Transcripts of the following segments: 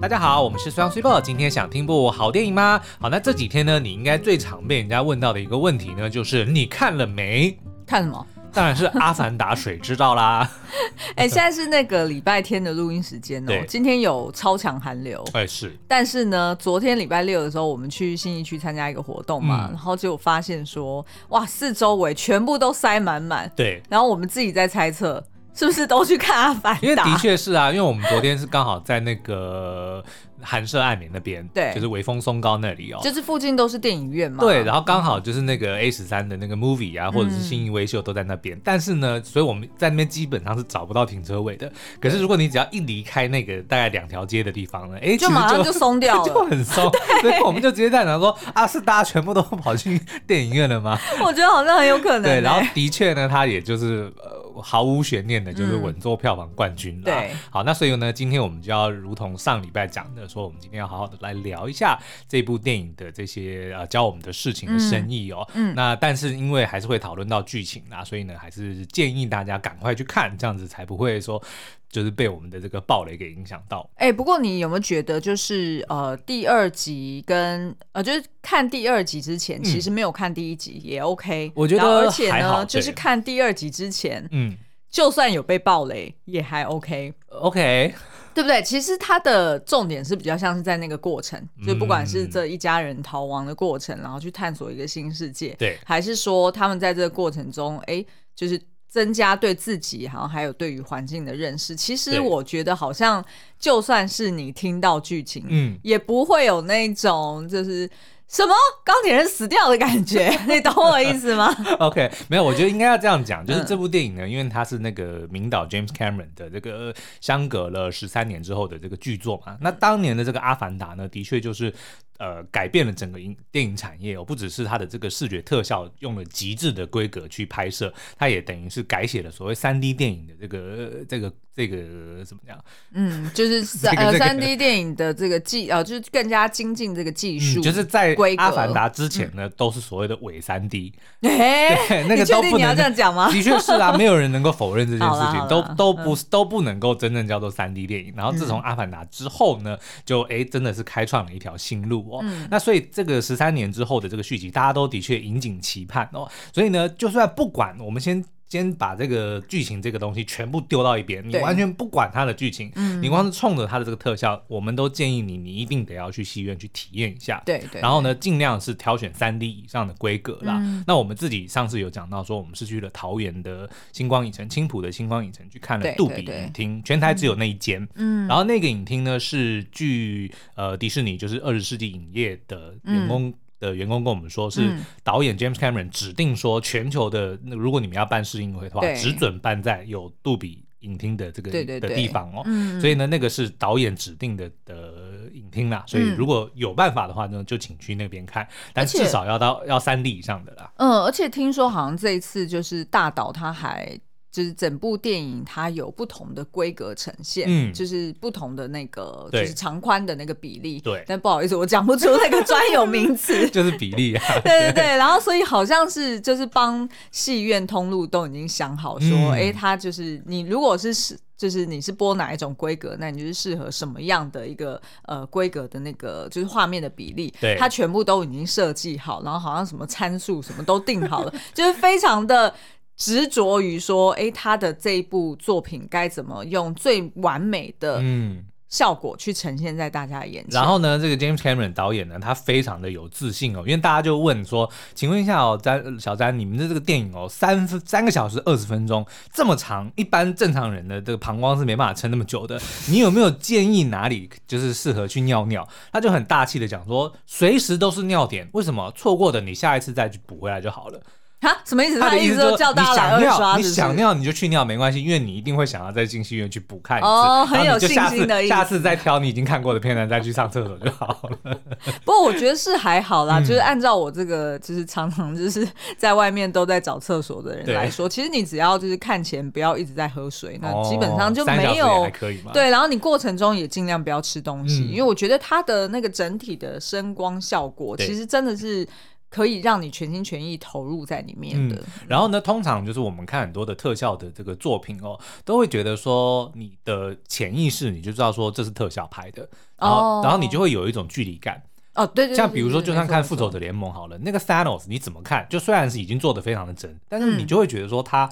大家好，我们是 Song Super。今天想听部好电影吗？好，那这几天呢，你应该最常被人家问到的一个问题呢，就是你看了没？看什么？当然是《阿凡达》水之道啦。哎、欸，现在是那个礼拜天的录音时间哦。对今天有超强寒流。哎，是。但是呢，昨天礼拜六的时候，我们去信义区参加一个活动嘛，嗯、然后就发现说，哇，四周围全部都塞满满。对。然后我们自己在猜测。是不是都去看阿凡达？因为的确是啊，因为我们昨天是刚好在那个寒舍爱民那边，对，就是微风松高那里哦，就是附近都是电影院嘛。对，然后刚好就是那个 A 十三的那个 movie 啊，或者是新义威秀都在那边。嗯、但是呢，所以我们在那边基本上是找不到停车位的。可是如果你只要一离开那个大概两条街的地方呢，哎，就马上就松掉了，就很松。对所以我们就直接在那说，啊，是大家全部都跑去电影院了吗？我觉得好像很有可能。对，然后的确呢，他也就是呃。毫无悬念的，就是稳坐票房冠军了。对，好，那所以呢，今天我们就要如同上礼拜讲的，说我们今天要好好的来聊一下这部电影的这些呃教我们的事情的深意哦。嗯，那但是因为还是会讨论到剧情啊，所以呢，还是建议大家赶快去看，这样子才不会说就是被我们的这个暴雷给影响到。哎、欸，不过你有没有觉得，就是呃第二集跟呃就是看第二集之前，其实没有看第一集也 OK。我觉得而且呢，就是看第二集之前，嗯。就算有被暴雷，也还 OK，OK，Okay. 对不对？其实它的重点是比较像是在那个过程，嗯、就不管是这一家人逃亡的过程，然后去探索一个新世界，对，还是说他们在这个过程中，哎，就是增加对自己，好像还有对于环境的认识。其实我觉得，好像就算是你听到剧情，嗯，也不会有那种就是。什么钢铁人死掉的感觉？你懂我的意思吗？OK，没有，我觉得应该要这样讲，就是这部电影呢，嗯、因为它是那个名导 James Cameron 的这个相隔了十三年之后的这个巨作嘛。那当年的这个《阿凡达》呢，的确就是。呃，改变了整个影电影产业哦，不只是它的这个视觉特效用了极致的规格去拍摄，它也等于是改写了所谓三 D 电影的这个这个这个怎么样？嗯，就是三 呃三 D 电影的这个技呃，就是更加精进这个技术、嗯，就是在阿凡达之前呢，嗯、都是所谓的伪三 D。哎、欸，那个都不能你要这样讲吗？的确是啊，没有人能够否认这件事情，都都不、嗯、都不能够真正叫做三 D 电影。然后自从阿凡达之后呢，就哎、欸、真的是开创了一条新路。嗯，那所以这个十三年之后的这个续集，大家都的确引颈期盼哦。所以呢，就算不管我们先先把这个剧情这个东西全部丢到一边，你完全不管它的剧情，嗯，你光是冲着它的这个特效，我们都建议你，你一定得要去戏院去体验一下。对对。然后呢，尽量是挑选三 D 以上的规格啦。那我们自己上次有讲到说，我们是去了桃园的星光影城，青浦的星光影城去看了杜比影厅，全台只有那一间。嗯。然后那个影厅呢，是据呃迪士尼就是二十世纪影业的员工。的员工跟我们说，是导演 James Cameron 指定说，全球的那如果你们要办试映会的话，只准办在有杜比影厅的这个对对地方哦。嗯、所以呢，那个是导演指定的的影厅啦。所以如果有办法的话呢，就请去那边看，但至少要到要三 D 以上的啦。嗯，而且听说好像这一次就是大导他还。就是整部电影它有不同的规格呈现，嗯，就是不同的那个就是长宽的那个比例，对。但不好意思，我讲不出那个专有名词，就是比例啊。对对对，然后所以好像是就是帮戏院通路都已经想好说，哎、嗯，它就是你如果是是就是你是播哪一种规格，那你就是适合什么样的一个呃规格的那个就是画面的比例，对，它全部都已经设计好，然后好像什么参数什么都定好了，就是非常的。执着于说，哎，他的这一部作品该怎么用最完美的嗯效果去呈现在大家的眼前。然后呢，这个 James Cameron 导演呢，他非常的有自信哦，因为大家就问说，请问一下哦，詹小詹，你们的这个电影哦，三分三个小时二十分钟这么长，一般正常人的这个膀胱是没办法撑那么久的，你有没有建议哪里就是适合去尿尿？他就很大气的讲说，随时都是尿点，为什么错过的你下一次再去补回来就好了。哈，什么意思？他的意思说叫大家来二刷，你想尿你就去尿，没关系，因为你一定会想要再进戏院去补看一次。哦，很有信心的意思。下次再挑你已经看过的片段再去上厕所就好了。不过我觉得是还好啦，就是按照我这个就是常常就是在外面都在找厕所的人来说，其实你只要就是看前不要一直在喝水，那基本上就没有还可以吗？对，然后你过程中也尽量不要吃东西，因为我觉得它的那个整体的声光效果其实真的是。可以让你全心全意投入在里面的。嗯、然后呢，通常就是我们看很多的特效的这个作品哦，都会觉得说你的潜意识你就知道说这是特效拍的，然后、哦、然后你就会有一种距离感。哦，对，对，对，像比如说，就算看复仇者联盟好了，那个 Thanos 你怎么看？就虽然是已经做的非常的真，但是你就会觉得说他。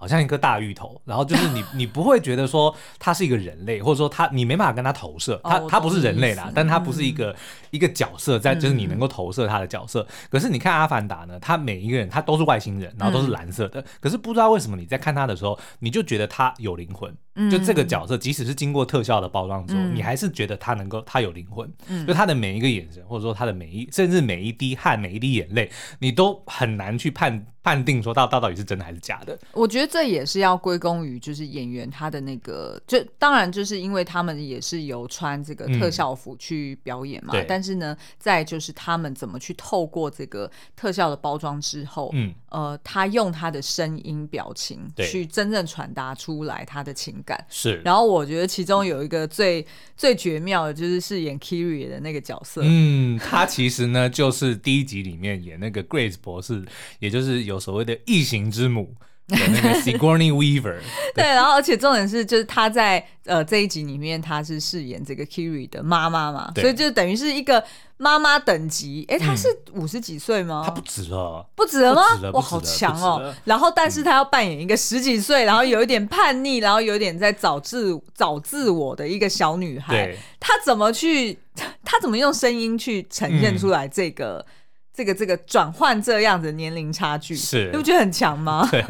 好像一颗大芋头，然后就是你，你不会觉得说他是一个人类，或者说他你没办法跟他投射，他他不是人类啦，但他不是一个一个角色，在就是你能够投射他的角色。可是你看阿凡达呢，他每一个人他都是外星人，然后都是蓝色的，可是不知道为什么你在看他的时候，你就觉得他有灵魂。就这个角色，即使是经过特效的包装之后，你还是觉得他能够他有灵魂。就他的每一个眼神，或者说他的每一甚至每一滴汗、每一滴眼泪，你都很难去判。判定说到到到底是真的还是假的？我觉得这也是要归功于就是演员他的那个，就当然就是因为他们也是有穿这个特效服去表演嘛。嗯、但是呢，再就是他们怎么去透过这个特效的包装之后，嗯，呃，他用他的声音表情去真正传达出来他的情感。是。然后我觉得其中有一个最最绝妙的就是饰演 Kiri 的那个角色。嗯，他其实呢就是第一集里面演那个 Grace 博士，也就是。有所谓的异形之母那个 Sigourney Weaver，对，然后而且重点是，就是他在呃这一集里面，她是饰演这个 Kiri 的妈妈嘛，所以就等于是一个妈妈等级。哎，她是五十几岁吗？她不止了，不止了吗？哇，好强哦！然后，但是她要扮演一个十几岁，然后有一点叛逆，然后有点在找自找自我的一个小女孩。她怎么去？她怎么用声音去呈现出来这个？这个这个转换这样子年龄差距，是你不觉得很强吗？对。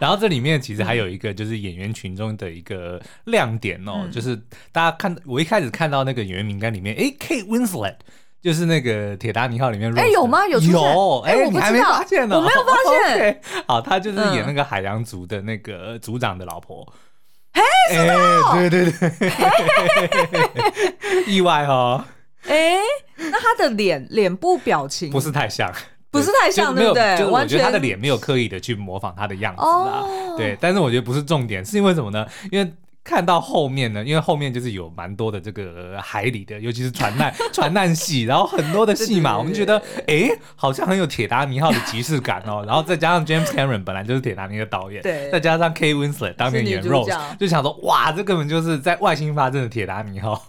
然后这里面其实还有一个就是演员群中的一个亮点哦，嗯、就是大家看我一开始看到那个演员名单里面，哎，Kate Winslet 就是那个《铁达尼号》里面，哎，有吗？有有，哎，你还没发现呢？我没有发现。Okay, 好，他就是演那个海洋族的那个族长的老婆。哎，是的、哦，对对对，意外哦。哎，那他的脸脸部表情不是太像，不是太像，对不对？就我觉得他的脸没有刻意的去模仿他的样子啊。对，但是我觉得不是重点，是因为什么呢？因为看到后面呢，因为后面就是有蛮多的这个海里的，尤其是船难 船难戏，然后很多的戏嘛，我们觉得哎，好像很有铁达尼号的即视感哦。然后再加上 James Cameron 本来就是铁达尼的导演，对，再加上 Kate Winslet 当年演 Rose，就想说哇，这根本就是在外星发生的铁达尼号。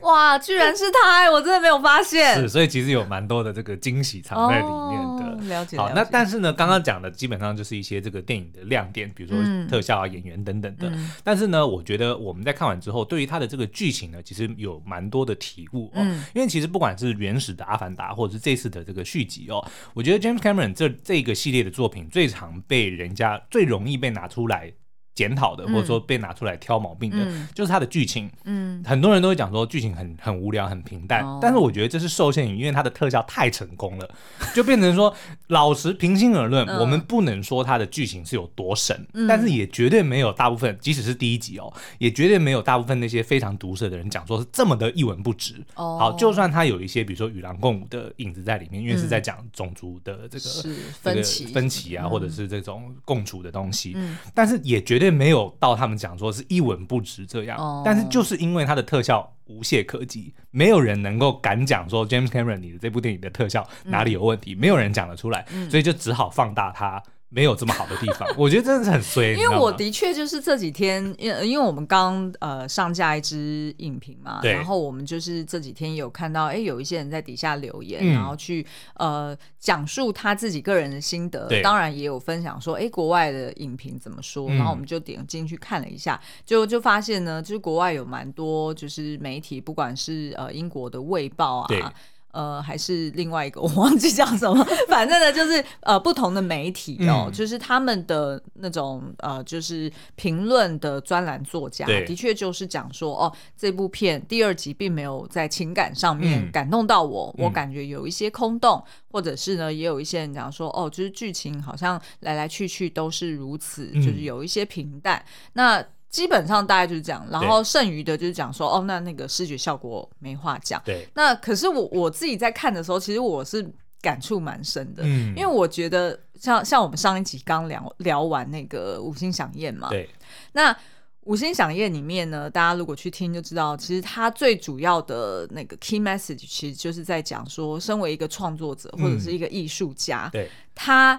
哇，居然是他！我真的没有发现。是，所以其实有蛮多的这个惊喜藏在里面的。哦、了解。好，那但是呢，刚刚讲的基本上就是一些这个电影的亮点，比如说特效啊、嗯、演员等等的。嗯、但是呢，我觉得我们在看完之后，对于他的这个剧情呢，其实有蛮多的体悟哦。嗯、因为其实不管是原始的《阿凡达》，或者是这次的这个续集哦，我觉得 James Cameron 这这个系列的作品最常被人家最容易被拿出来。检讨的，或者说被拿出来挑毛病的，嗯、就是它的剧情。嗯，很多人都会讲说剧情很很无聊、很平淡。哦、但是我觉得这是受限于，因为它的特效太成功了，就变成说，老实平心而论，嗯、我们不能说它的剧情是有多神，嗯、但是也绝对没有大部分，即使是第一集哦，也绝对没有大部分那些非常毒舌的人讲说是这么的一文不值。哦，好，就算它有一些，比如说与狼共舞的影子在里面，因为是在讲种族的这个分歧、分歧啊，嗯、或者是这种共处的东西，嗯、但是也绝对。没有到他们讲说是一文不值这样，oh. 但是就是因为它的特效无懈可击，没有人能够敢讲说 James Cameron 你的这部电影的特效哪里有问题，嗯、没有人讲得出来，嗯、所以就只好放大它。没有这么好的地方，我觉得真的是很衰。因为我的确就是这几天，因因为我们刚呃上架一支影评嘛，然后我们就是这几天有看到，哎，有一些人在底下留言，嗯、然后去呃讲述他自己个人的心得，对。当然也有分享说，哎，国外的影评怎么说，然后我们就点进去看了一下，嗯、就就发现呢，就是国外有蛮多就是媒体，不管是呃英国的《卫报》啊。呃，还是另外一个，我忘记叫什么，反正呢，就是呃，不同的媒体哦，嗯、就是他们的那种呃，就是评论的专栏作家，的确就是讲说，哦，这部片第二集并没有在情感上面感动到我，嗯、我感觉有一些空洞，嗯、或者是呢，也有一些人讲说，哦，就是剧情好像来来去去都是如此，嗯、就是有一些平淡。那基本上大概就是这样，然后剩余的就是讲说，哦，那那个视觉效果没话讲。对，那可是我我自己在看的时候，其实我是感触蛮深的，嗯，因为我觉得像像我们上一集刚聊聊完那个五星响宴嘛，对，那五星响宴里面呢，大家如果去听就知道，其实它最主要的那个 key message，其实就是在讲说，身为一个创作者或者是一个艺术家，对，他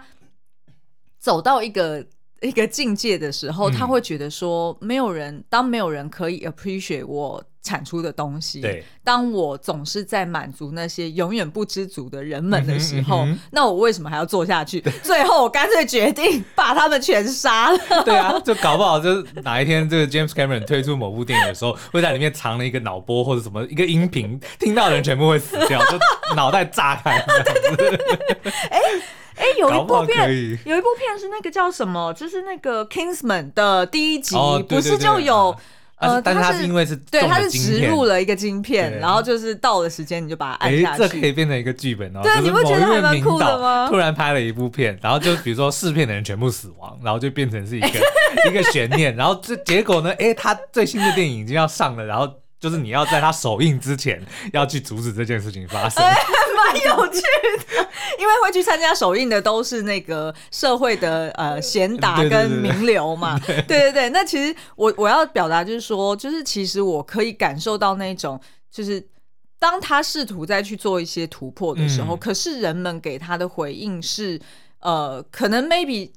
走到一个。一个境界的时候，他会觉得说，没有人，嗯、当没有人可以 appreciate 我产出的东西，对，当我总是在满足那些永远不知足的人们的时候，嗯嗯、那我为什么还要做下去？最后，我干脆决定把他们全杀了。对啊，就搞不好，就是哪一天这个 James Cameron 推出某部电影的时候，会在里面藏了一个脑波或者什么一个音频，听到的人全部会死掉，就脑袋炸开这样子。哎。哎，有一部片，有一部片是那个叫什么？就是那个 Kingsman 的第一集，哦、不是就有呃，但是它是因为是对，它是植入了一个晶片，然后就是到了时间你就把它按下去，这可以变成一个剧本哦。对，你不觉得还蛮酷的吗？突然拍了一部片，然后就比如说试片的人全部死亡，然后就变成是一个一个悬念，然后这结果呢？哎，他最新的电影已经要上了，然后。就是你要在他首映之前要去阻止这件事情发生，蛮 有趣的。因为会去参加首映的都是那个社会的呃贤达跟名流嘛，对 对对，对对对。那其实我我要表达就是说，就是其实我可以感受到那种，就是当他试图再去做一些突破的时候，嗯、可是人们给他的回应是呃，可能 maybe。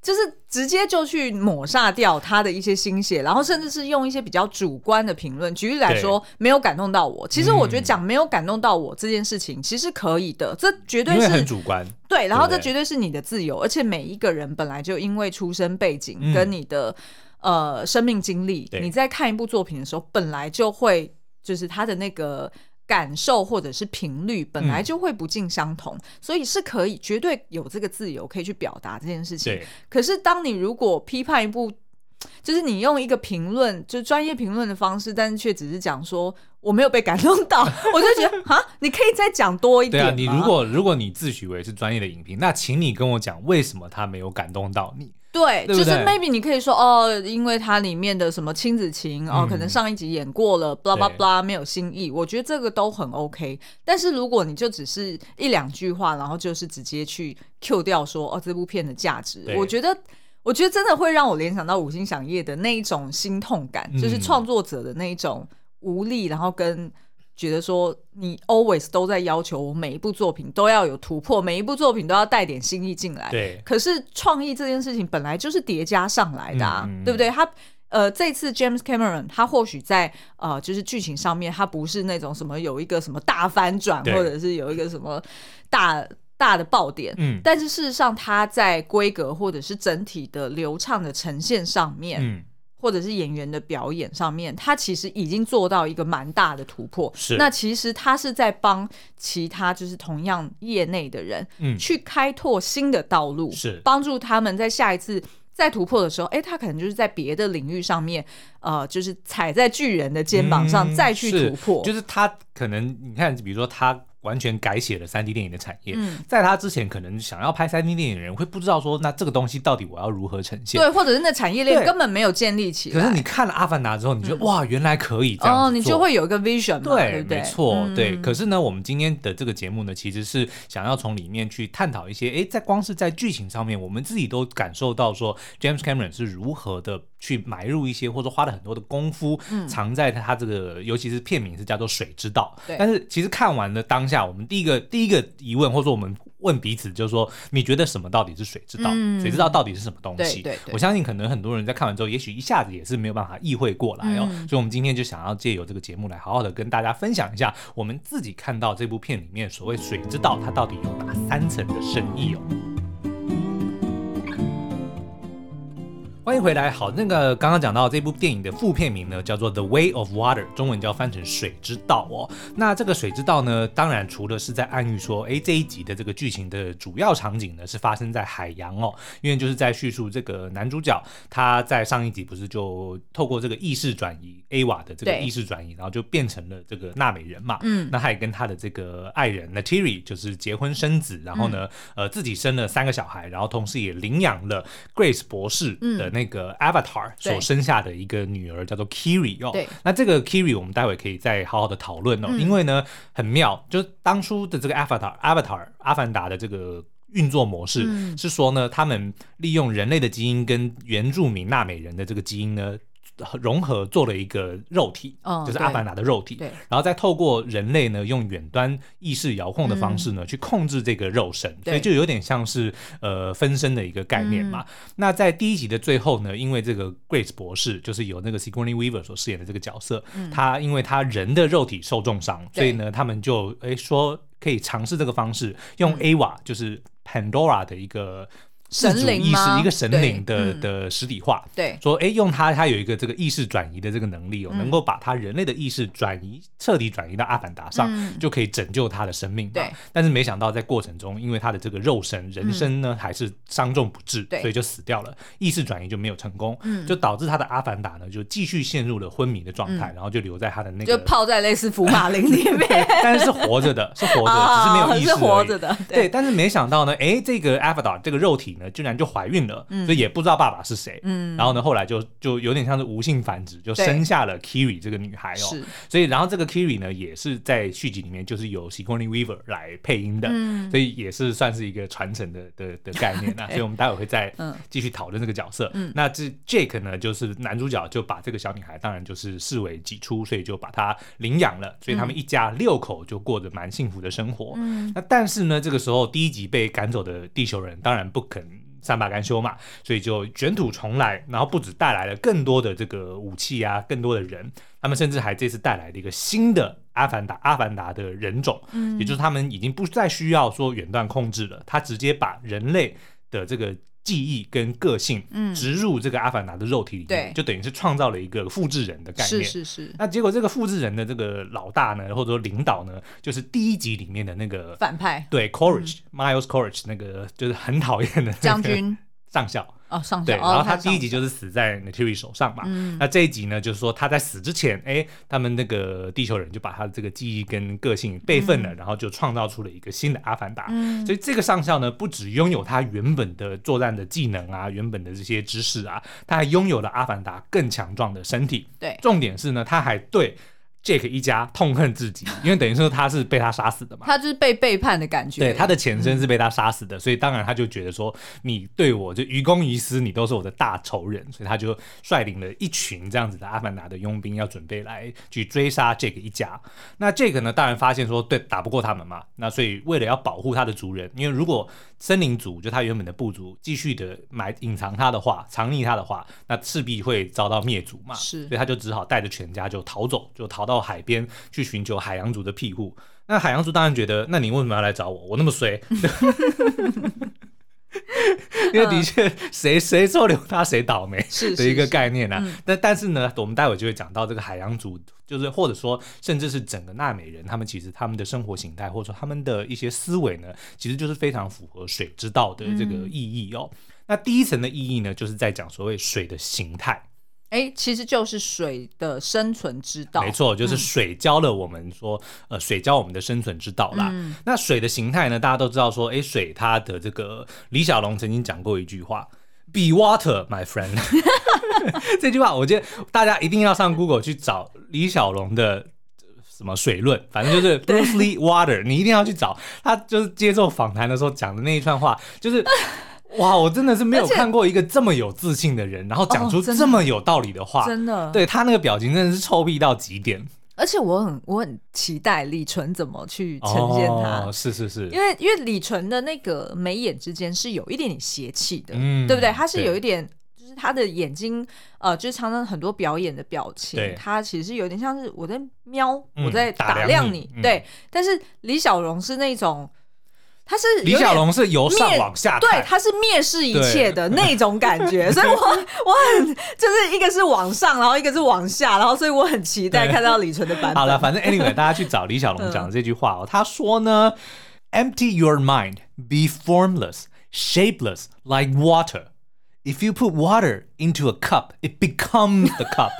就是直接就去抹杀掉他的一些心血，然后甚至是用一些比较主观的评论。举例来说，没有感动到我。其实我觉得讲没有感动到我这件事情，其实可以的。这绝对是很主观。对，然后这绝对是你的自由，而且每一个人本来就因为出生背景跟你的呃生命经历，你在看一部作品的时候，本来就会就是他的那个。感受或者是频率本来就会不尽相同，嗯、所以是可以绝对有这个自由可以去表达这件事情。可是当你如果批判一部，就是你用一个评论，就专业评论的方式，但是却只是讲说我没有被感动到，我就觉得啊，你可以再讲多一点。对啊，你如果如果你自诩为是专业的影评，那请你跟我讲为什么他没有感动到你。对，对对，就是 maybe 你可以说哦，因为它里面的什么亲子情、嗯、哦，可能上一集演过了，blah blah blah，没有新意。我觉得这个都很 OK。但是如果你就只是一两句话，然后就是直接去 Q 掉说哦，这部片的价值，我觉得，我觉得真的会让我联想到五星响夜的那一种心痛感，嗯、就是创作者的那一种无力，然后跟。觉得说你 always 都在要求我每一部作品都要有突破，每一部作品都要带点新意进来。对，可是创意这件事情本来就是叠加上来的，啊，对不对？他呃，这次 James Cameron 他或许在呃，就是剧情上面他不是那种什么有一个什么大翻转，或者是有一个什么大大的爆点。嗯，但是事实上他在规格或者是整体的流畅的呈现上面，嗯。或者是演员的表演上面，他其实已经做到一个蛮大的突破。是，那其实他是在帮其他就是同样业内的人，嗯，去开拓新的道路，是帮助他们在下一次再突破的时候，哎，他可能就是在别的领域上面，呃，就是踩在巨人的肩膀上再去突破。就是他可能你看，比如说他。完全改写了三 D 电影的产业，嗯、在他之前，可能想要拍三 D 电影的人会不知道说，那这个东西到底我要如何呈现？对，或者是那产业链根本没有建立起来。可是你看了《阿凡达》之后，你觉得、嗯、哇，原来可以这样哦，你就会有一个 vision 嘛，对，对对没错，嗯、对。可是呢，我们今天的这个节目呢，其实是想要从里面去探讨一些，哎，在光是在剧情上面，我们自己都感受到说，James Cameron 是如何的。去埋入一些，或者说花了很多的功夫，藏在他这个，嗯、尤其是片名是叫做《水之道》。对但是其实看完了当下，我们第一个第一个疑问，或者说我们问彼此，就是说，你觉得什么到底是水之道？嗯、水之道到底是什么东西？对对对，我相信可能很多人在看完之后，也许一下子也是没有办法意会过来哦。嗯、所以，我们今天就想要借由这个节目来好好的跟大家分享一下，我们自己看到这部片里面所谓水之道，它到底有哪三层的深意哦。欢迎回来。好，那个刚刚讲到这部电影的副片名呢，叫做《The Way of Water》，中文叫翻成《水之道》哦。那这个水之道呢，当然除了是在暗喻说，哎，这一集的这个剧情的主要场景呢是发生在海洋哦，因为就是在叙述这个男主角他在上一集不是就透过这个意识转移，Ava 的这个意识转移，然后就变成了这个纳美人嘛。嗯。那他也跟他的这个爱人 Neytiri 就是结婚生子，然后呢，嗯、呃，自己生了三个小孩，然后同时也领养了 Grace 博士的那个。那个 Avatar 所生下的一个女儿叫做 Kiri 哦，对，那这个 Kiri 我们待会可以再好好的讨论哦，嗯、因为呢很妙，就是当初的这个 Avatar Avatar 阿凡达的这个运作模式，嗯、是说呢，他们利用人类的基因跟原住民纳美人的这个基因呢。融合做了一个肉体，哦、就是阿凡达的肉体，然后再透过人类呢，用远端意识遥控的方式呢，嗯、去控制这个肉身，所以就有点像是呃分身的一个概念嘛。嗯、那在第一集的最后呢，因为这个 Grace 博士就是由那个 Sigourney Weaver 所饰演的这个角色，嗯、他因为他人的肉体受重伤，所以呢，他们就诶说可以尝试这个方式，用 Ava、嗯、就是 Pandora 的一个。自主意识，一个神灵的的实体化，对，说哎，用它，它有一个这个意识转移的这个能力哦，能够把它人类的意识转移，彻底转移到阿凡达上，就可以拯救他的生命。对，但是没想到在过程中，因为他的这个肉身人身呢还是伤重不治，所以就死掉了，意识转移就没有成功，就导致他的阿凡达呢就继续陷入了昏迷的状态，然后就留在他的那个就泡在类似福马林里面，但是是活着的，是活着，只是没有意识，活着的。对，但是没想到呢，哎，这个阿凡达这个肉体。居然就怀孕了，嗯、所以也不知道爸爸是谁。嗯，然后呢，后来就就有点像是无性繁殖，就生下了 Kiri 这个女孩哦。是，所以然后这个 Kiri 呢，也是在续集里面就是由 Sigourney Weaver 来配音的，嗯，所以也是算是一个传承的的的概念啊。所以我们待会会再继续讨论这个角色。嗯，那这 Jake 呢，就是男主角就把这个小女孩当然就是视为己出，所以就把她领养了。所以他们一家六口就过着蛮幸福的生活。嗯，那但是呢，这个时候第一集被赶走的地球人当然不肯。善罢甘休嘛，所以就卷土重来，然后不止带来了更多的这个武器啊，更多的人，他们甚至还这次带来了一个新的阿凡达，阿凡达的人种，嗯，也就是他们已经不再需要说远端控制了，他直接把人类的这个。记忆跟个性，植入这个阿凡达的肉体里面，就等于是创造了一个复制人的概念。是是是。那结果这个复制人的这个老大呢，或者说领导呢，就是第一集里面的那个反派，对，Courage，Miles Courage，那个就是很讨厌的将军上校。哦，上对，然后他第一集就是死在 Neytiri 手上嘛。嗯，那这一集呢，就是说他在死之前，哎，他们那个地球人就把他的这个记忆跟个性备份了，然后就创造出了一个新的阿凡达。嗯，所以这个上校呢，不只拥有他原本的作战的技能啊，原本的这些知识啊，他还拥有了阿凡达更强壮的身体。对，重点是呢，他还对。Jake 一家痛恨自己，因为等于说他是被他杀死的嘛，他就是被背叛的感觉。对，他的前身是被他杀死的，嗯、所以当然他就觉得说，你对我就于公于私，你都是我的大仇人，所以他就率领了一群这样子的阿凡达的佣兵，要准备来去追杀 Jake 一家。那 Jake 呢，当然发现说，对，打不过他们嘛，那所以为了要保护他的族人，因为如果森林族就他原本的部族继续的埋隐藏他的话，藏匿他的话，那势必会遭到灭族嘛，是，所以他就只好带着全家就逃走，就逃到。到海边去寻求海洋族的庇护，那海洋族当然觉得，那你为什么要来找我？我那么衰，因为的确谁谁收留他谁倒霉的一个概念啊。但但是呢，我们待会就会讲到这个海洋族，就是或者说甚至是整个纳美人，他们其实他们的生活形态或者说他们的一些思维呢，其实就是非常符合水之道的这个意义哦。嗯、那第一层的意义呢，就是在讲所谓水的形态。哎，其实就是水的生存之道。没错，就是水教了我们说，嗯、呃，水教我们的生存之道啦。嗯、那水的形态呢？大家都知道说，哎，水它的这个李小龙曾经讲过一句话：“Be water, my friend。”这句话，我觉得大家一定要上 Google 去找李小龙的什么水论，反正就是 Bruce Lee water，你一定要去找他，就是接受访谈的时候讲的那一串话，就是。哇，我真的是没有看过一个这么有自信的人，然后讲出这么有道理的话。真的，对他那个表情真的是臭屁到极点。而且我很我很期待李纯怎么去呈现他。哦，是是是，因为因为李纯的那个眉眼之间是有一点点邪气的，嗯，对不对？他是有一点，就是他的眼睛，呃，就是常常很多表演的表情，他其实有点像是我在瞄，我在打量你，对。但是李小龙是那种。他是李小龙是由上往下，对，他是蔑视一切的那种感觉，所以我我很就是一个是往上，然后一个是往下，然后所以我很期待看到李纯的版本。好了，反正 anyway，大家去找李小龙讲的这句话哦，他说呢，Empty your mind, be formless, shapeless like water. If you put water into a cup, it becomes the cup.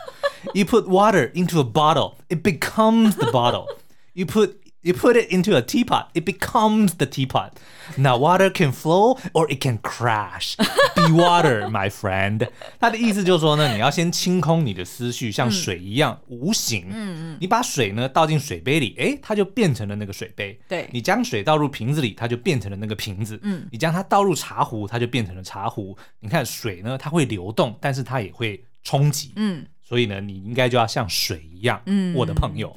You put water into a bottle, it becomes the bottle. You put You put it into a teapot, it becomes the teapot. Now water can flow or it can crash. Be water, my friend. 他的意思就是说呢，你要先清空你的思绪，像水一样、嗯、无形。嗯嗯。你把水呢倒进水杯里，哎，它就变成了那个水杯。对。你将水倒入瓶子里，它就变成了那个瓶子。嗯。你将它倒入茶壶，它就变成了茶壶。你看水呢，它会流动，但是它也会冲击。嗯。所以呢，你应该就要像水一样，嗯，我的朋友。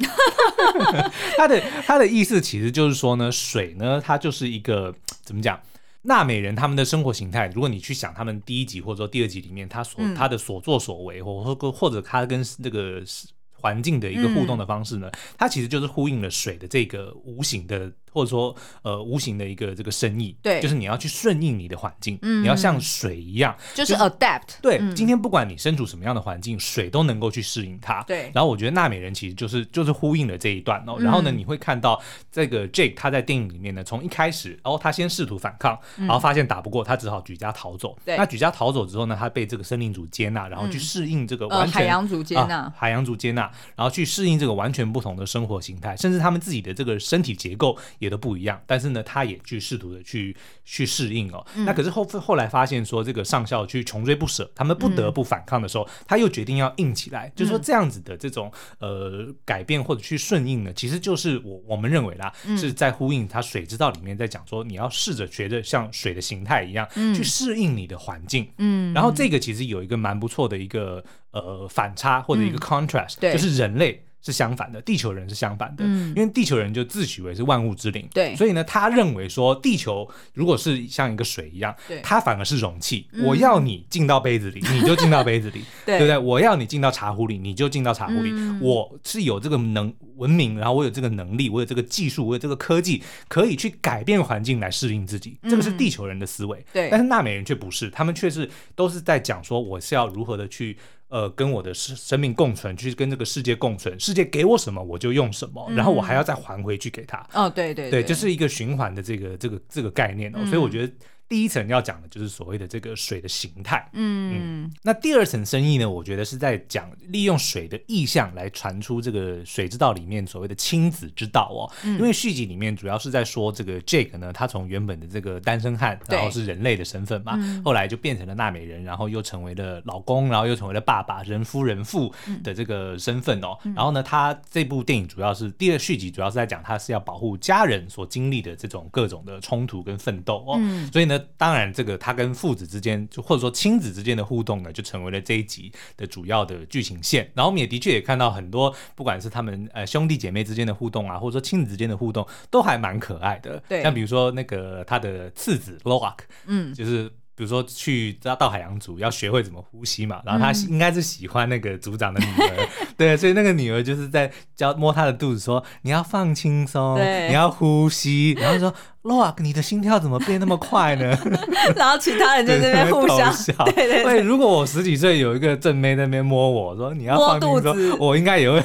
他的他的意思其实就是说呢，水呢，它就是一个怎么讲？纳美人他们的生活形态，如果你去想他们第一集或者说第二集里面，他所、嗯、他的所作所为，或或或者他跟这个环境的一个互动的方式呢，嗯、它其实就是呼应了水的这个无形的。或者说，呃，无形的一个这个生意，对，就是你要去顺应你的环境，嗯，你要像水一样，就是 adapt，对，嗯，今天不管你身处什么样的环境，水都能够去适应它，对。然后我觉得纳美人其实就是就是呼应了这一段哦。然后呢，你会看到这个 Jake 他在电影里面呢，从一开始，哦，他先试图反抗，然后发现打不过，他只好举家逃走。对。那举家逃走之后呢，他被这个生命组接纳，然后去适应这个完全海洋族接纳，海洋族接纳，然后去适应这个完全不同的生活形态，甚至他们自己的这个身体结构也都不一样，但。是呢，他也去试图的去去适应哦。嗯、那可是后后来发现说，这个上校去穷追不舍，他们不得不反抗的时候，嗯、他又决定要硬起来。嗯、就是说这样子的这种呃改变或者去顺应呢，其实就是我我们认为啦，嗯、是在呼应他《水之道》里面在讲说，你要试着学着像水的形态一样，嗯、去适应你的环境。嗯，然后这个其实有一个蛮不错的一个呃反差或者一个 contrast，、嗯、就是人类。是相反的，地球人是相反的，嗯、因为地球人就自诩为是万物之灵，对，所以呢，他认为说地球如果是像一个水一样，对，它反而是容器，嗯、我要你进到杯子里，你就进到杯子里，对，对不对？我要你进到茶壶里，你就进到茶壶里，嗯、我是有这个能文明，然后我有这个能力，我有这个技术，我有这个科技，可以去改变环境来适应自己，这个是地球人的思维，对、嗯，但是纳美人却不是，他们却是都是在讲说我是要如何的去。呃，跟我的生生命共存，去跟这个世界共存，世界给我什么我就用什么，嗯、然后我还要再还回去给他。哦，对对对，对，就是一个循环的这个这个这个概念哦，嗯、所以我觉得。第一层要讲的就是所谓的这个水的形态，嗯，嗯，那第二层深意呢，我觉得是在讲利用水的意象来传出这个水之道里面所谓的亲子之道哦，嗯、因为续集里面主要是在说这个 Jake 呢，他从原本的这个单身汉，然后是人类的身份嘛，对后来就变成了纳美人，然后又成为了老公，然后又成为了爸爸，人夫人父的这个身份哦，嗯、然后呢，他这部电影主要是第二续集主要是在讲他是要保护家人所经历的这种各种的冲突跟奋斗哦，嗯、所以呢。当然，这个他跟父子之间，就或者说亲子之间的互动呢，就成为了这一集的主要的剧情线。然后我们也的确也看到很多，不管是他们呃兄弟姐妹之间的互动啊，或者说亲子之间的互动，都还蛮可爱的。对，像比如说那个他的次子 Loak，嗯，就是。比如说去到到海洋组要学会怎么呼吸嘛，然后他应该是喜欢那个组长的女儿，嗯、对，所以那个女儿就是在教摸他的肚子说，你要放轻松，对你要呼吸，然后说 Loak 你的心跳怎么变那么快呢？然后其他人就在那边互相 笑。对对对，如果我十几岁有一个正妹在那边摸我说你要放轻松，我应该也会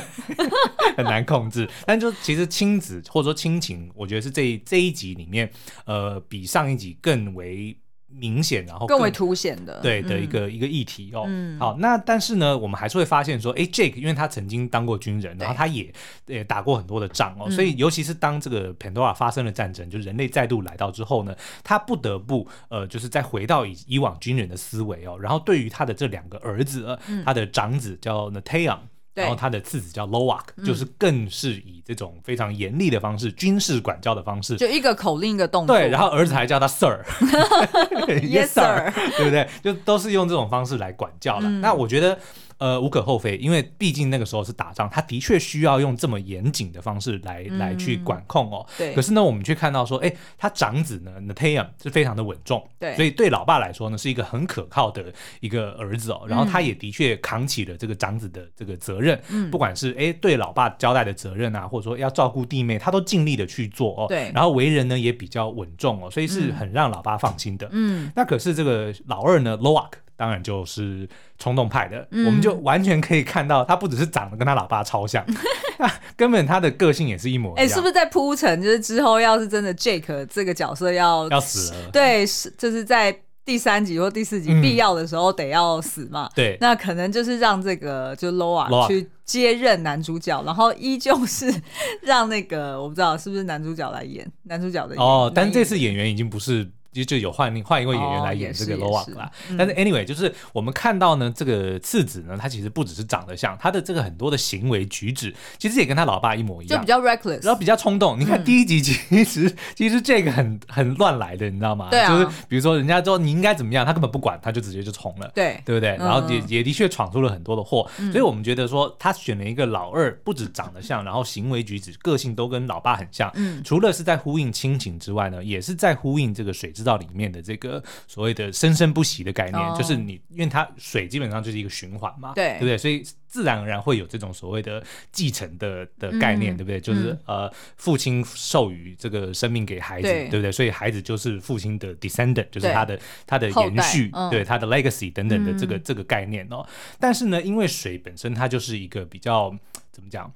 很难控制。但就其实亲子或者说亲情，我觉得是这一这一集里面，呃，比上一集更为。明显，然后更，更为凸显的，对的一个、嗯、一个议题哦。嗯、好，那但是呢，我们还是会发现说，哎，Jake，因为他曾经当过军人，然后他也也打过很多的仗哦，对所以尤其是当这个 Pandora 发生了战争，就人类再度来到之后呢，他不得不呃，就是再回到以以往军人的思维哦，然后对于他的这两个儿子，嗯、他的长子叫 Neteyam 然后他的次子叫 Lowak，就是更是以这种非常严厉的方式，军事管教的方式，就一个口令一个动作。对，然后儿子还叫他 Sir，Yes Sir，对不对？就都是用这种方式来管教了。那我觉得。呃，无可厚非，因为毕竟那个时候是打仗，他的确需要用这么严谨的方式来、嗯、来去管控哦。对。可是呢，我们却看到说，哎，他长子呢，Neteyam 是非常的稳重，对。所以对老爸来说呢，是一个很可靠的一个儿子哦。然后他也的确扛起了这个长子的这个责任，嗯。不管是哎对老爸交代的责任啊，或者说要照顾弟妹，他都尽力的去做哦。对。然后为人呢也比较稳重哦，所以是很让老爸放心的。嗯。那可是这个老二呢，Loak。当然就是冲动派的，嗯、我们就完全可以看到，他不只是长得跟他老爸超像，根本他的个性也是一模一样。哎、欸，是不是在铺陈？就是之后要是真的 Jake 这个角色要要死了，对，是就是在第三集或第四集必要的时候得要死嘛？对，那可能就是让这个就 Loa 去接任男主角，然后依旧是 让那个我不知道是不是男主角来演男主角的哦，但这次演员已经不是。就就有换另换一位演员来演这个 Loak 啦，但是 anyway 就是我们看到呢，这个次子呢，他其实不只是长得像，他的这个很多的行为举止，其实也跟他老爸一模一样，就比较 reckless，然后比较冲动。你看第一集其实其实这个很很乱来的，你知道吗？对啊，就是比如说人家说你应该怎么样，他根本不管，他就直接就冲了，对对不对？然后也也的确闯出了很多的祸，所以我们觉得说他选了一个老二，不止长得像，然后行为举止、个性都跟老爸很像，嗯，除了是在呼应亲情之外呢，也是在呼应这个水之道里面的这个。所谓的生生不息的概念，哦、就是你，因为它水基本上就是一个循环嘛，对，对不对？所以自然而然会有这种所谓的继承的的概念，嗯、对不对？就是、嗯、呃，父亲授予这个生命给孩子，对，对不对？所以孩子就是父亲的 descendant，就是他的他的延续，嗯、对他的 legacy 等等的这个、嗯、这个概念哦。但是呢，因为水本身它就是一个比较怎么讲？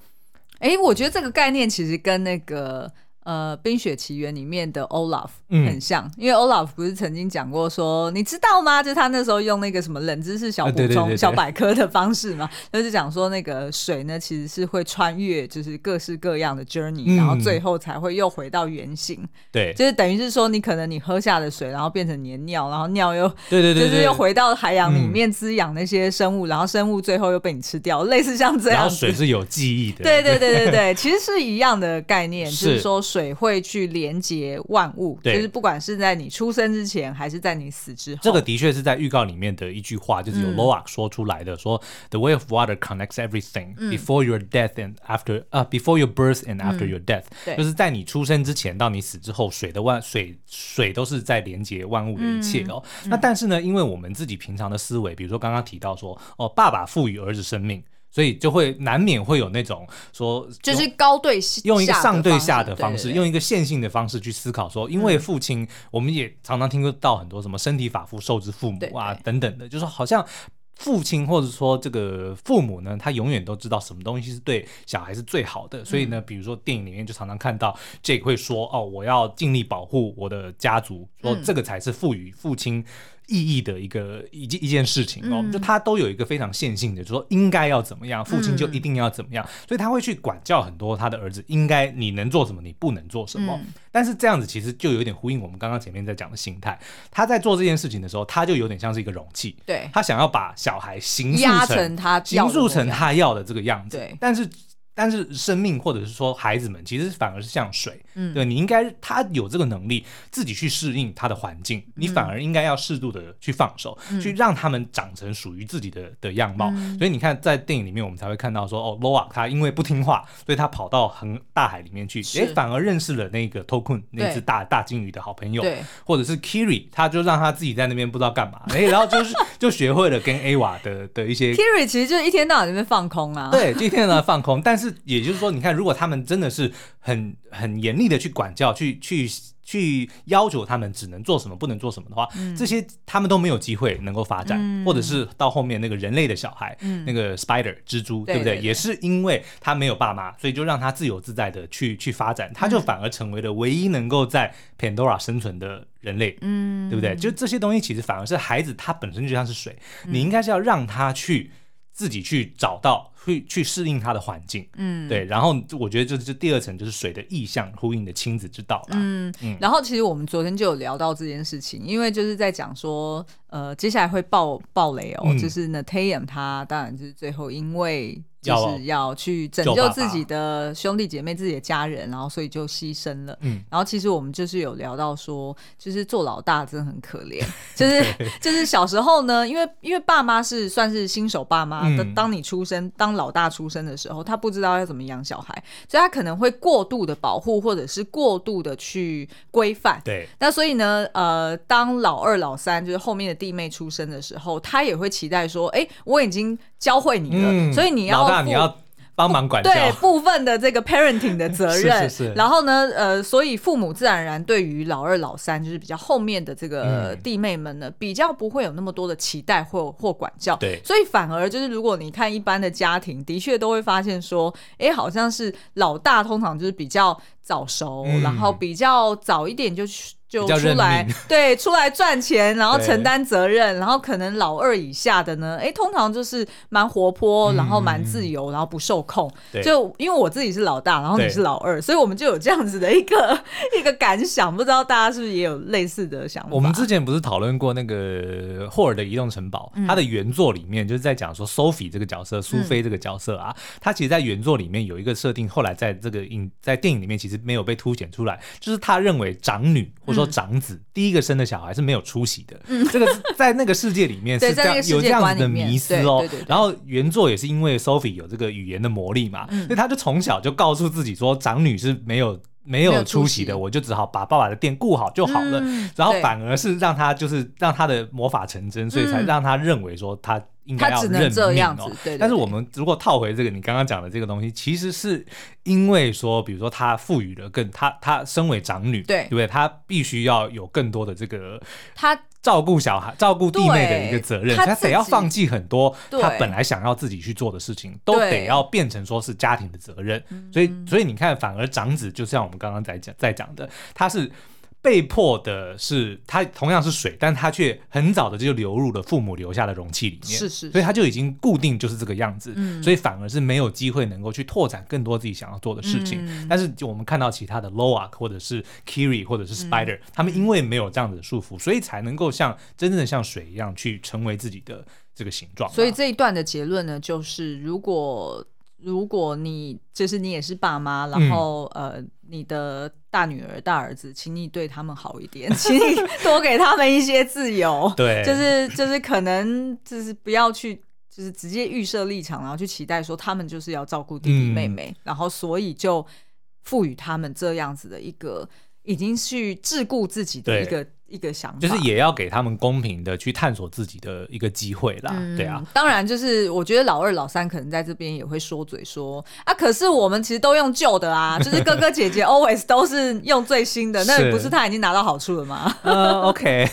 哎，我觉得这个概念其实跟那个。呃，《冰雪奇缘》里面的 Olaf 很像，嗯、因为 Olaf 不是曾经讲过说，你知道吗？就他那时候用那个什么冷知识小补充、小百科的方式嘛，就是讲说那个水呢，其实是会穿越，就是各式各样的 journey，、嗯、然后最后才会又回到原形。对，就是等于是说，你可能你喝下的水，然后变成你的尿，然后尿又对对对，就是又回到海洋里面滋养那些生物，嗯、然后生物最后又被你吃掉，类似像这样。然后水是有记忆的。对对对对对，其实是一样的概念，就是说。水会去连接万物，就是不管是在你出生之前，还是在你死之后。这个的确是在预告里面的一句话，就是由 Loak 说出来的，嗯、说 The way of water connects everything before your death and after 啊、uh, before your birth and after your death，、嗯、就是在你出生之前到你死之后，水的万水水都是在连接万物的一切哦。嗯、那但是呢，因为我们自己平常的思维，比如说刚刚提到说，哦，爸爸赋予儿子生命。所以就会难免会有那种说，就是高对用一个上对下的方式，对对对，用一个线性的方式去思考说，因为父亲，我们也常常听到很多什么身体发肤受之父母啊等等的，就是好像父亲或者说这个父母呢，他永远都知道什么东西是对小孩是最好的。所以呢，比如说电影里面就常常看到 Jake 会说，哦，我要尽力保护我的家族，说这个才是赋予父亲。意义的一个一件一件事情哦，嗯、就他都有一个非常线性的，就说应该要怎么样，父亲就一定要怎么样，嗯、所以他会去管教很多他的儿子，应该你能做什么，你不能做什么。嗯、但是这样子其实就有点呼应我们刚刚前面在讲的心态，他在做这件事情的时候，他就有点像是一个容器，对，他想要把小孩形塑成，成他形塑成他要的这个样子，对，但是。但是生命或者是说孩子们，其实反而是像水，嗯，对，你应该他有这个能力自己去适应他的环境，你反而应该要适度的去放手，嗯、去让他们长成属于自己的的样貌。嗯、所以你看，在电影里面我们才会看到说，哦，Loak 他因为不听话，所以他跑到很大海里面去，哎，反而认识了那个 Tokun 那只大大鲸鱼的好朋友，对，或者是 Kiri，他就让他自己在那边不知道干嘛，哎，然后就是 就学会了跟 Awa 的的一些 Kiri 其实就一天到晚在那边放空啊，对，就一天到晚放空，但是也就是说，你看，如果他们真的是很很严厉的去管教，去去去要求他们只能做什么，不能做什么的话，嗯、这些他们都没有机会能够发展，嗯、或者是到后面那个人类的小孩，嗯、那个 Spider 蜘蛛，对不对？也是因为他没有爸妈，所以就让他自由自在的去去发展，他就反而成为了唯一能够在 Pandora 生存的人类，嗯，对不对？就这些东西其实反而是孩子他本身就像是水，嗯、你应该是要让他去。自己去找到，去去适应它的环境，嗯，对。然后我觉得这是第二层就是水的意象呼应的亲子之道了，嗯嗯。然后其实我们昨天就有聊到这件事情，因为就是在讲说，呃，接下来会爆爆雷哦，嗯、就是 Natayam 他当然就是最后因为。就是要去拯救自己的兄弟姐妹、自己的家人，然后所以就牺牲了。嗯，然后其实我们就是有聊到说，就是做老大真的很可怜。就是就是小时候呢，因为因为爸妈是算是新手爸妈，当当你出生当老大出生的时候，他不知道要怎么养小孩，所以他可能会过度的保护，或者是过度的去规范。对。那所以呢，呃，当老二、老三就是后面的弟妹出生的时候，他也会期待说，哎，我已经教会你了，所以你要。那你要帮忙管教，对部分的这个 parenting 的责任，是是是，然后呢，呃，所以父母自然而然对于老二、老三，就是比较后面的这个弟妹们呢，嗯、比较不会有那么多的期待或或管教。对，所以反而就是如果你看一般的家庭，的确都会发现说，哎，好像是老大通常就是比较早熟，嗯、然后比较早一点就去。就出来，对，出来赚钱，然后承担责任，然后可能老二以下的呢，哎，通常就是蛮活泼，然后蛮自由，然后不受控。就因为我自己是老大，然后你是老二，所以我们就有这样子的一个 一个感想，不知道大家是不是也有类似的想法？我们之前不是讨论过那个霍尔的移动城堡，它的原作里面就是在讲说 Sophie 这个角色，苏菲这个角色啊，他其实在原作里面有一个设定，后来在这个影在电影里面其实没有被凸显出来，就是他认为长女或者说长子第一个生的小孩是没有出息的，嗯，这个在那个世界里面 是这样有这样子的迷思哦。然后原作也是因为 Sophie 有这个语言的魔力嘛，所以他就从小就告诉自己说长女是没有没有出息的，我就只好把爸爸的店顾好就好了。然后反而是让他就是让他的魔法成真，所以才让他认为说他应该要认命哦。但是我们如果套回这个你刚刚讲的这个东西，其实是因为说，比如说他赋予了更他他身为长女，对对不对？他必须要有更多的这个他。照顾小孩、照顾弟妹的一个责任，他，他得要放弃很多他本来想要自己去做的事情，都得要变成说是家庭的责任。所以，所以你看，反而长子就像我们刚刚在讲在讲的，他是。被迫的是，它同样是水，但它却很早的就流入了父母留下的容器里面，是是，所以它就已经固定就是这个样子，嗯，所以反而是没有机会能够去拓展更多自己想要做的事情。嗯，但是就我们看到其他的 Loak 或者是 Kiri 或者是 Spider，嗯，他们因为没有这样子的束缚，所以才能够像真正的像水一样去成为自己的这个形状。所以这一段的结论呢，就是如果。如果你就是你也是爸妈，然后、嗯、呃，你的大女儿、大儿子，请你对他们好一点，请你多给他们一些自由。对，就是就是可能就是不要去就是直接预设立场，然后去期待说他们就是要照顾弟弟妹妹，嗯、然后所以就赋予他们这样子的一个已经去桎梏自己的一个。一个想法，就是也要给他们公平的去探索自己的一个机会啦，嗯、对啊。当然，就是我觉得老二、老三可能在这边也会说嘴说啊，可是我们其实都用旧的啊，就是哥哥姐姐 always 都是用最新的，那不是他已经拿到好处了吗？呃，OK，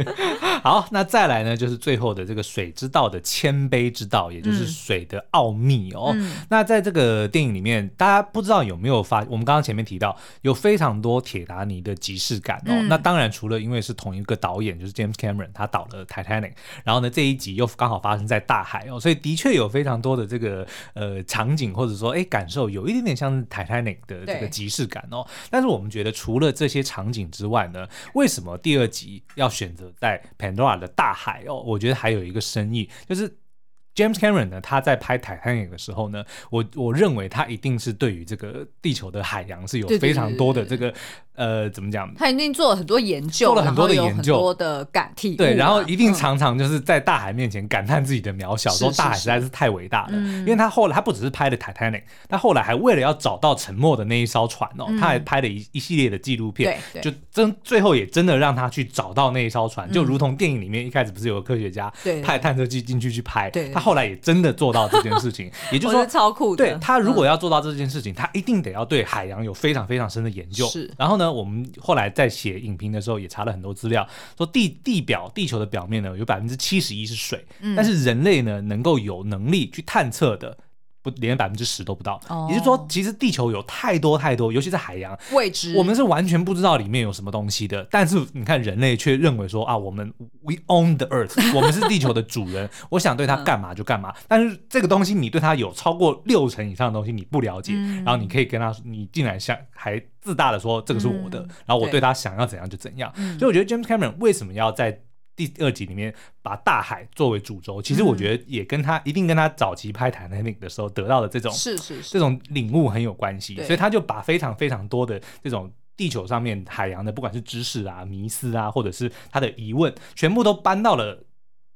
好，那再来呢，就是最后的这个水之道的谦卑之道，也就是水的奥秘哦。嗯、那在这个电影里面，大家不知道有没有发，我们刚刚前面提到有非常多铁达尼的即视感哦。嗯、那当然，除了因为是同一个导演，就是 James Cameron，他导了 Titanic，然后呢，这一集又刚好发生在大海哦，所以的确有非常多的这个呃场景，或者说哎感受，有一点点像 Titanic 的这个即视感哦。但是我们觉得除了这些场景之外呢，为什么第二集要选择在 Pandora 的大海哦？我觉得还有一个深意，就是 James Cameron 呢，他在拍 Titanic 的时候呢，我我认为他一定是对于这个地球的海洋是有非常多的这个。呃，怎么讲？他一定做了很多研究，做了很多的研究，很多的感体、啊、对，然后一定常常就是在大海面前感叹自己的渺小，嗯、说大海实在是太伟大了。是是是，因为他后来他不只是拍了 Titanic，他后来还为了要找到沉没的那一艘船哦，嗯、他还拍了一一系列的纪录片，就真最后也真的让他去找到那一艘船，嗯、就如同电影里面一开始不是有个科学家派探测器进去去拍，对，他后来也真的做到这件事情，也就是说超酷的。对，他如果要做到这件事情，嗯、他一定得要对海洋有非常非常深的研究。是，然后呢，我们后来。在写影评的时候，也查了很多资料，说地地表地球的表面呢，有百分之七十一是水，嗯、但是人类呢，能够有能力去探测的。不连百分之十都不到，也就是说，其实地球有太多太多，尤其是海洋未知，我们是完全不知道里面有什么东西的。但是你看，人类却认为说啊，我们 we own the earth，我们是地球的主人，我想对它干嘛就干嘛。但是这个东西，你对它有超过六成以上的东西你不了解，然后你可以跟他说，你竟然想还自大的说这个是我的，然后我对他想要怎样就怎样。所以我觉得 James Cameron 为什么要在第二集里面把大海作为主轴，其实我觉得也跟他一定跟他早期拍《Titanic》的时候得到的这种是是是这种领悟很有关系，所以他就把非常非常多的这种地球上面海洋的，不管是知识啊、迷思啊，或者是他的疑问，全部都搬到了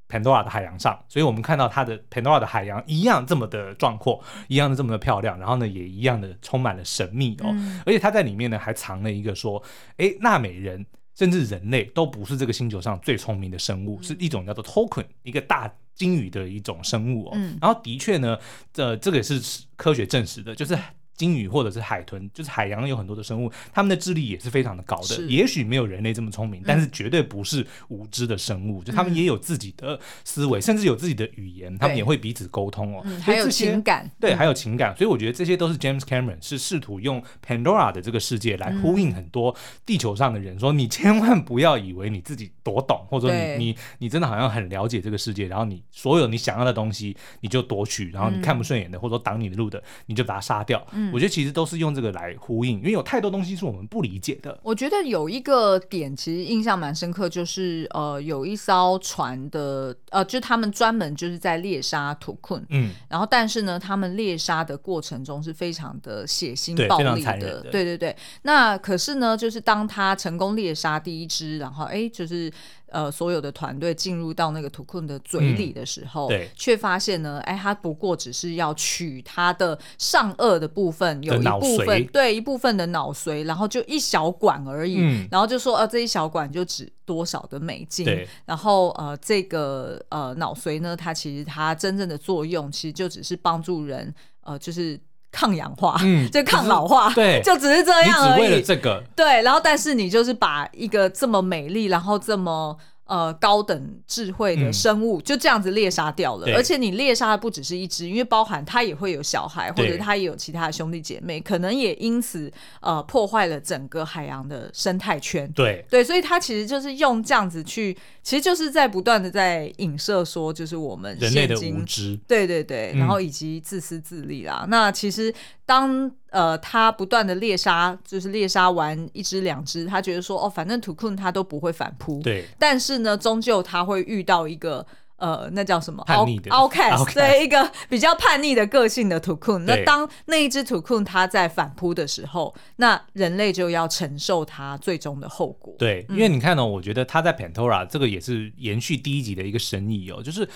Pandora 的海洋上。所以我们看到它的 Pandora 的海洋一样这么的壮阔，一样的这么的漂亮，然后呢也一样的充满了神秘哦。而且他在里面呢还藏了一个说，哎，纳美人。甚至人类都不是这个星球上最聪明的生物，嗯、是一种叫做 Token 一个大鲸鱼的一种生物哦。嗯、然后的确呢，这这个也是科学证实的，就是鲸鱼或者是海豚，就是海洋有很多的生物，它们的智力也是非常的高的。也许没有人类这么聪明，但是绝对不是无知的生物。就他们也有自己的思维，甚至有自己的语言，他们也会彼此沟通哦。还有情感，对，还有情感。所以我觉得这些都是 James Cameron 是试图用 Pandora 的这个世界来呼应很多地球上的人，说你千万不要以为你自己多懂，或者说你你你真的好像很了解这个世界，然后你所有你想要的东西你就夺取，然后你看不顺眼的或者说挡你的路的，你就把它杀掉。我觉得其实都是用这个来呼应，因为有太多东西是我们不理解的。我觉得有一个点其实印象蛮深刻，就是呃，有一艘船的呃，就他们专门就是在猎杀土困，嗯，然后但是呢，他们猎杀的过程中是非常的血腥暴力的，的对对对。那可是呢，就是当他成功猎杀第一只，然后哎，就是。呃，所有的团队进入到那个图坤的嘴里的时候，嗯、对，却发现呢，哎，他不过只是要取他的上颚的部分，有一部分，对，一部分的脑髓，然后就一小管而已，嗯、然后就说，呃，这一小管就值多少的美金，对，然后呃，这个呃脑髓呢，它其实它真正的作用，其实就只是帮助人，呃，就是。抗氧化，嗯，就抗老化，对，就只是这样而已。为了这个，对，然后但是你就是把一个这么美丽，然后这么。呃，高等智慧的生物就这样子猎杀掉了，而且你猎杀的不只是一只，因为包含它也会有小孩，或者它也有其他的兄弟姐妹，可能也因此呃破坏了整个海洋的生态圈。对对，所以它其实就是用这样子去，其实就是在不断的在影射说，就是我们人类的无知。对对对，然后以及自私自利啦。那其实当。呃，他不断的猎杀，就是猎杀完一只两只，他觉得说，哦，反正图坤他都不会反扑。对。但是呢，终究他会遇到一个，呃，那叫什么？叛逆的。Outcast，对，一个比较叛逆的个性的图坤。那当那一只图坤他在反扑的时候，那人类就要承受他最终的后果。对，因为你看呢、哦，我觉得他在 Pantora 这个也是延续第一集的一个深意哦，就是。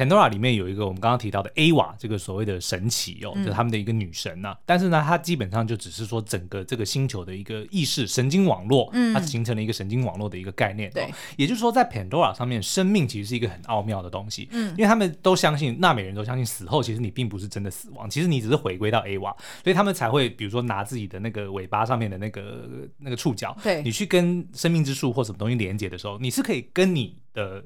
Pandora 里面有一个我们刚刚提到的 Awa 这个所谓的神奇哦，就是他们的一个女神呐、啊。嗯、但是呢，它基本上就只是说整个这个星球的一个意识神经网络，嗯，它形成了一个神经网络的一个概念。对，也就是说，在 Pandora 上面，生命其实是一个很奥妙的东西。嗯，因为他们都相信，纳美人都相信死后其实你并不是真的死亡，其实你只是回归到 Awa，所以他们才会比如说拿自己的那个尾巴上面的那个那个触角，对，你去跟生命之树或什么东西连接的时候，你是可以跟你的。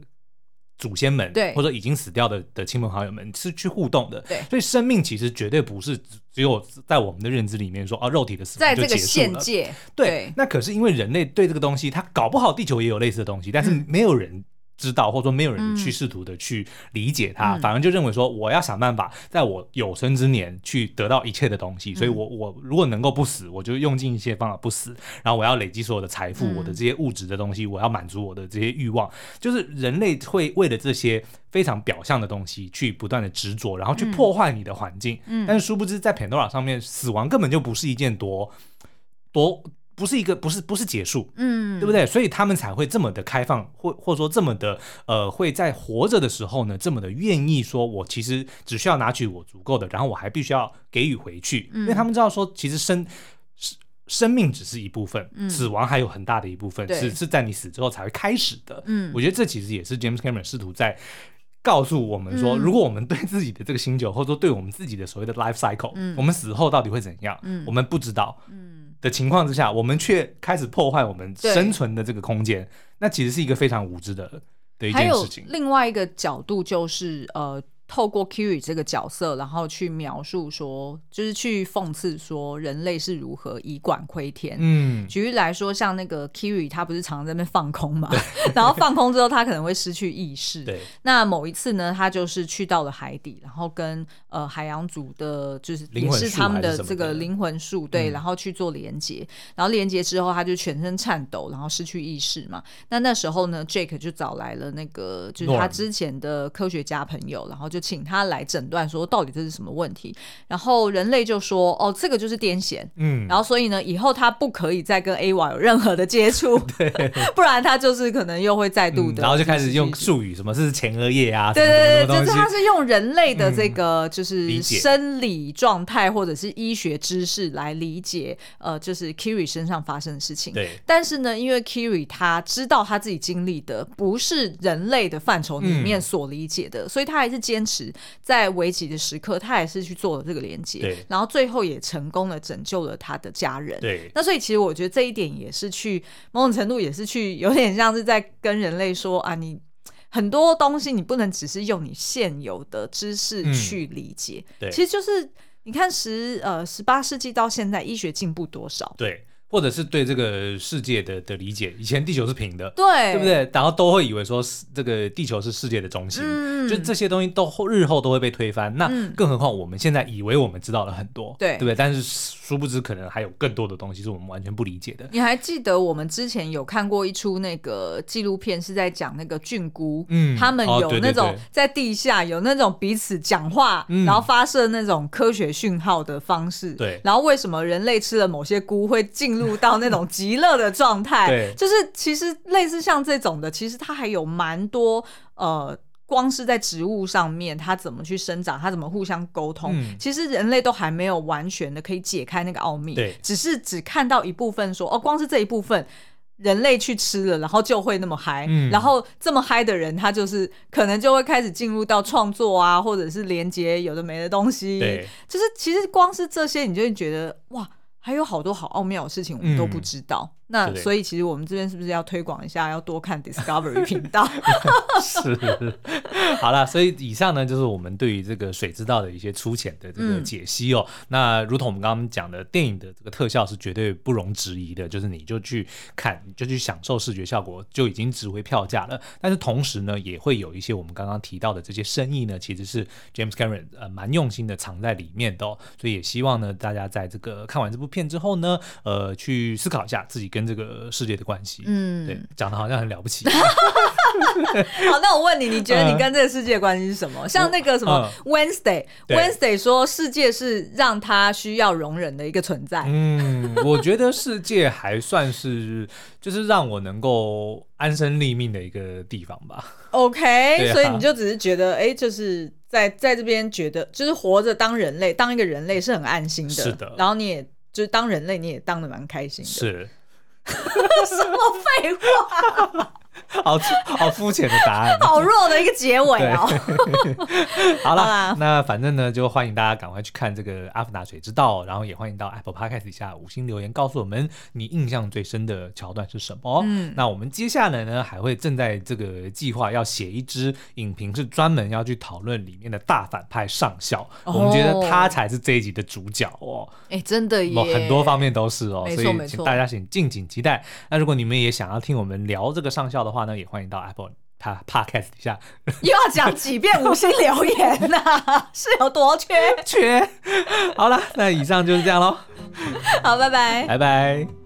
祖先们，对，或者已经死掉的的亲朋好友们是去互动的，对，所以生命其实绝对不是只有在我们的认知里面说啊，肉体的死亡就结束了，在这个现界，对，对，那可是因为人类对这个东西，他搞不好地球也有类似的东西，但是没有人。嗯知道，或者说没有人去试图的去理解它，嗯、反而就认为说我要想办法在我有生之年去得到一切的东西，嗯、所以我我如果能够不死，我就用尽一切方法不死，然后我要累积所有的财富，嗯、我的这些物质的东西，我要满足我的这些欲望，就是人类会为了这些非常表象的东西去不断的执着，然后去破坏你的环境，嗯、但是殊不知在 Pandora 上面，死亡根本就不是一件多多。不是一个，不是不是结束，嗯，对不对？所以他们才会这么的开放，或或者说这么的呃，会在活着的时候呢，这么的愿意说，我其实只需要拿取我足够的，然后我还必须要给予回去，嗯、因为他们知道说，其实生生命只是一部分，嗯、死亡还有很大的一部分是是在你死之后才会开始的。嗯，我觉得这其实也是 James Cameron 试图在告诉我们说，嗯、如果我们对自己的这个星球，或者说对我们自己的所谓的 life cycle，嗯、我们死后到底会怎样？嗯，我们不知道。嗯。的情况之下，我们却开始破坏我们生存的这个空间，那其实是一个非常无知的的一件事情。另外一个角度就是，呃。透过 Kiri 这个角色，然后去描述说，就是去讽刺说人类是如何以管窥天。嗯，举例来说，像那个 Kiri，他不是常常在那边放空嘛？然后放空之后，他可能会失去意识。对。那某一次呢，他就是去到了海底，然后跟呃海洋族的，就是也是他们的这个灵魂树，对，然后去做连接。然后连接之后，他就全身颤抖，然后失去意识嘛。那那时候呢，Jake 就找来了那个就是他之前的科学家朋友，然后就。请他来诊断，说到底这是什么问题？然后人类就说：“哦，这个就是癫痫。”嗯，然后所以呢，以后他不可以再跟 Awa 有任何的接触，对，不然他就是可能又会再度的。然后就开始用术语，什么是前额叶啊？对对对，就是他是用人类的这个就是生理状态或者是医学知识来理解，呃，就是 Kiri 身上发生的事情。对，但是呢，因为 Kiri 他知道他自己经历的不是人类的范畴里面所理解的，所以他还是坚坚持在危急的时刻，他也是去做了这个连接，然后最后也成功的拯救了他的家人。对，那所以其实我觉得这一点也是去某种程度也是去有点像是在跟人类说啊，你很多东西你不能只是用你现有的知识去理解，嗯、对，其实就是你看十呃十八世纪到现在医学进步多少？对。或者是对这个世界的的理解，以前地球是平的，对，对不对？然后都会以为说这个地球是世界的中心，嗯、就这些东西都日后都会被推翻。那更何况我们现在以为我们知道了很多，对，对不对？但是殊不知可能还有更多的东西是我们完全不理解的。你还记得我们之前有看过一出那个纪录片，是在讲那个菌菇，嗯，他们有那种在地下有那种彼此讲话，嗯、然后发射那种科学讯号的方式，对。然后为什么人类吃了某些菇会进入入到那种极乐的状态，对，就是其实类似像这种的，其实它还有蛮多呃，光是在植物上面，它怎么去生长，它怎么互相沟通，嗯、其实人类都还没有完全的可以解开那个奥秘，对，只是只看到一部分说，说哦，光是这一部分人类去吃了，然后就会那么嗨，嗯、然后这么嗨的人，他就是可能就会开始进入到创作啊，或者是连接有的没的东西，对，就是其实光是这些，你就会觉得哇。还有好多好奥妙的事情我们都不知道，嗯、那所以其实我们这边是不是要推广一下，要多看 Discovery 频道？是，好了，所以以上呢就是我们对于这个水之道的一些粗浅的这个解析哦。嗯、那如同我们刚刚讲的，电影的这个特效是绝对不容置疑的，就是你就去看，你就去享受视觉效果，就已经值回票价了。但是同时呢，也会有一些我们刚刚提到的这些深意呢，其实是 James Cameron 呃蛮用心的藏在里面的、哦。所以也希望呢，大家在这个看完这部。片之后呢，呃，去思考一下自己跟这个世界的关系。嗯，对，讲的好像很了不起。好，那我问你，你觉得你跟这个世界的关系是什么？呃、像那个什么 Wednesday，Wednesday、嗯、说世界是让他需要容忍的一个存在。嗯，我觉得世界还算是就是让我能够安身立命的一个地方吧。OK，、啊、所以你就只是觉得，哎、欸，就是在在这边觉得，就是活着当人类，当一个人类是很安心的。是的，然后你也。就是当人类，你也当的蛮开心的。是，什么废话？好好肤浅的答案，好弱的一个结尾哦。好了，那反正呢，就欢迎大家赶快去看这个《阿凡达水之道》，然后也欢迎到 Apple Podcast 底下五星留言，告诉我们你印象最深的桥段是什么。嗯，那我们接下来呢，还会正在这个计划要写一支影评，是专门要去讨论里面的大反派上校。哦、我们觉得他才是这一集的主角哦。哎，真的耶，很多方面都是哦。所以请大家请敬请期待。那如果你们也想要听我们聊这个上校的话呢，也欢迎到 Apple 他 Podcast 底下 又要讲几遍五星留言呐、啊，是有多缺？缺。好了，那以上就是这样喽。好，拜拜，拜拜。